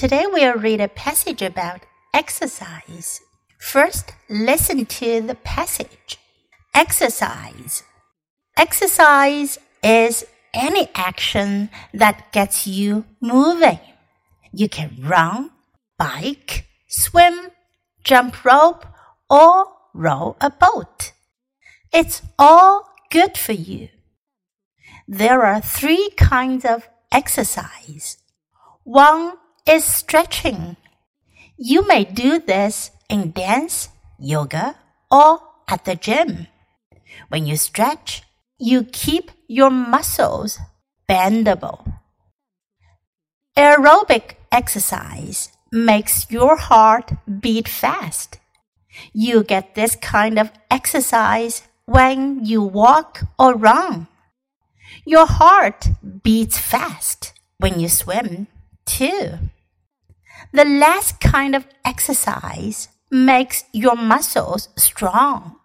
Today we'll read a passage about exercise. First, listen to the passage. Exercise. Exercise is any action that gets you moving. You can run, bike, swim, jump rope, or row a boat. It's all good for you. There are three kinds of exercise. One is stretching. You may do this in dance, yoga, or at the gym. When you stretch, you keep your muscles bendable. Aerobic exercise makes your heart beat fast. You get this kind of exercise when you walk or run. Your heart beats fast when you swim too. The last kind of exercise makes your muscles strong.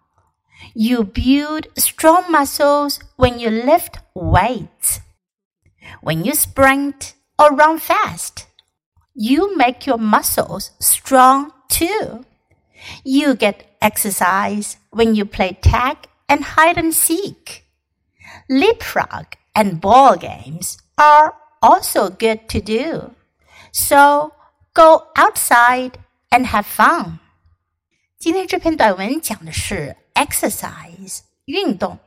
You build strong muscles when you lift weights. When you sprint or run fast, you make your muscles strong too. You get exercise when you play tag and hide and seek. Leapfrog and ball games are also good to do. So go outside and have fun. 今天这篇短文讲的是 exercise 运动。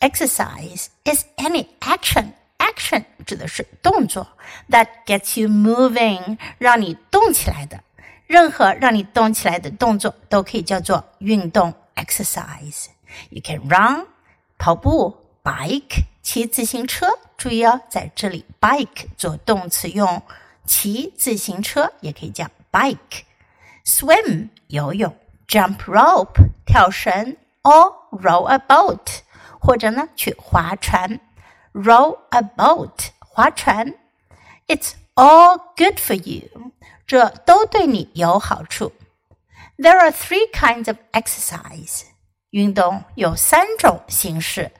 Exercise is any action. Action 指的是动作，that gets you moving，让你动起来的。任何让你动起来的动作都可以叫做运动 exercise。You can run 跑步，bike 骑自行车。注意哦，在这里 bike 做动词用， 骑自行车也可以叫 bike。Swim 游泳，jump rope 跳绳，or row a boat 或者呢去划船，row a boat 划船。It's all good for you，这都对你有好处。There are three kinds of exercise，运动有三种形式。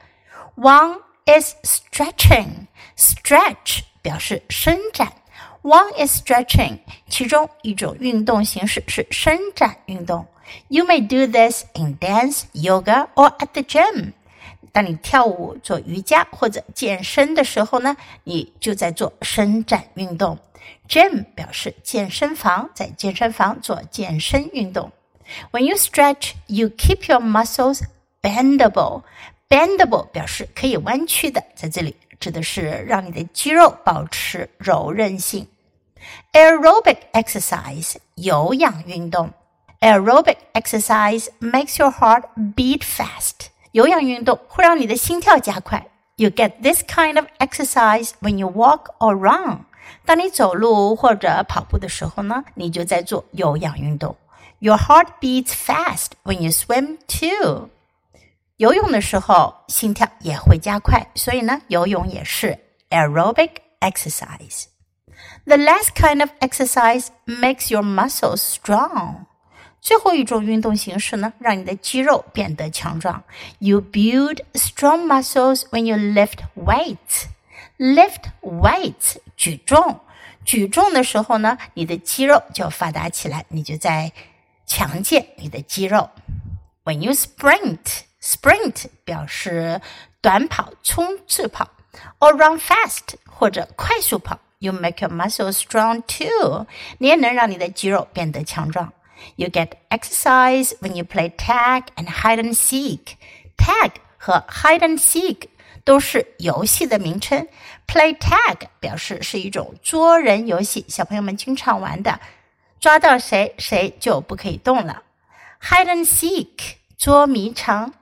One is stretching. Stretch 表示伸展。 One is stretching，其中一种运动形式是伸展运动。You may do this in dance, yoga, or at the gym. 当你跳舞、做瑜伽或者健身的时候呢，你就在做伸展运动。Gym 表示健身房，在健身房做健身运动。When you stretch, you keep your muscles bendable. Bendable 表示可以弯曲的，在这里指的是让你的肌肉保持柔韧性。Aerobic exercise 有氧运动。Aerobic exercise makes your heart beat fast. 有氧运动会让你的心跳加快。You get this kind of exercise when you walk or run. 当你走路或者跑步的时候呢，你就在做有氧运动。Your heart beats fast when you swim too. 游泳的时候心跳也会加快，所以呢，游泳也是 aerobic exercise。 The last kind of exercise makes your muscles strong。最后一种运动形式呢，让你的肌肉变得强壮。You build strong muscles when you lift weights. Lift weights，举重。举重的时候呢，你的肌肉就发达起来，你就在强健你的肌肉。When you sprint。Sprint 表示短跑、冲刺跑，or run fast 或者快速跑。 You make your muscles strong too，你也能让你的肌肉变得强壮。You get exercise when you play tag and hide and seek. Tag 和 hide and seek 都是游戏的名称。Play tag 表示是一种捉人游戏，小朋友们经常玩的，抓到谁谁就不可以动了。Hide and seek 捉迷藏。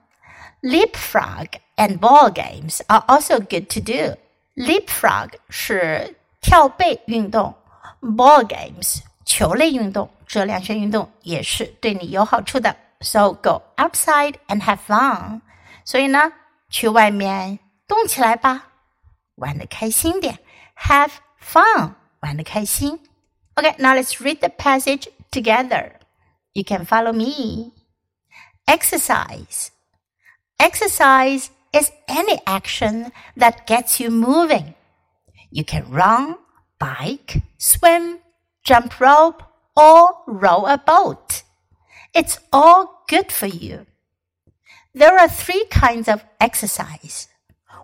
Leapfrog and ball games are also good to do. Leapfrog 是 跳背运动，ball games 球类运动，这两项运动也是对你有好处的。So go outside and have fun. 所以呢，去外面动起来吧，玩的开心点。Have fun，玩的开心。Okay, now let's read the passage together. You can follow me. Exercise. Exercise is any action that gets you moving. you can run, bike, swim, jump rope, or row a boat. It's all good for you. There are three kinds of exercise.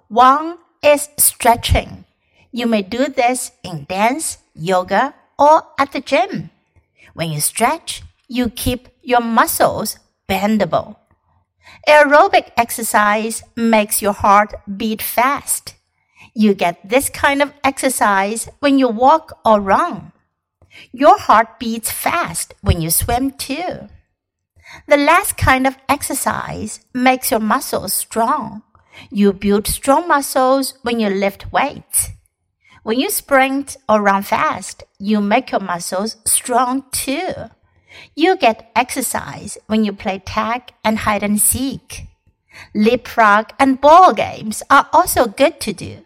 One is stretching. You may do this in dance, yoga, or at the gym. When you stretch, you keep your muscles bendable. Aerobic exercise makes your heart beat fast. You get this kind of exercise when you walk or run. Your heart beats fast when you swim too. The last kind of exercise makes your muscles strong. You build strong muscles when you lift weights. When you sprint or run fast, you make your muscles strong too. You get exercise when you play tag and hide and seek. Leapfrog and ball games are also good to do.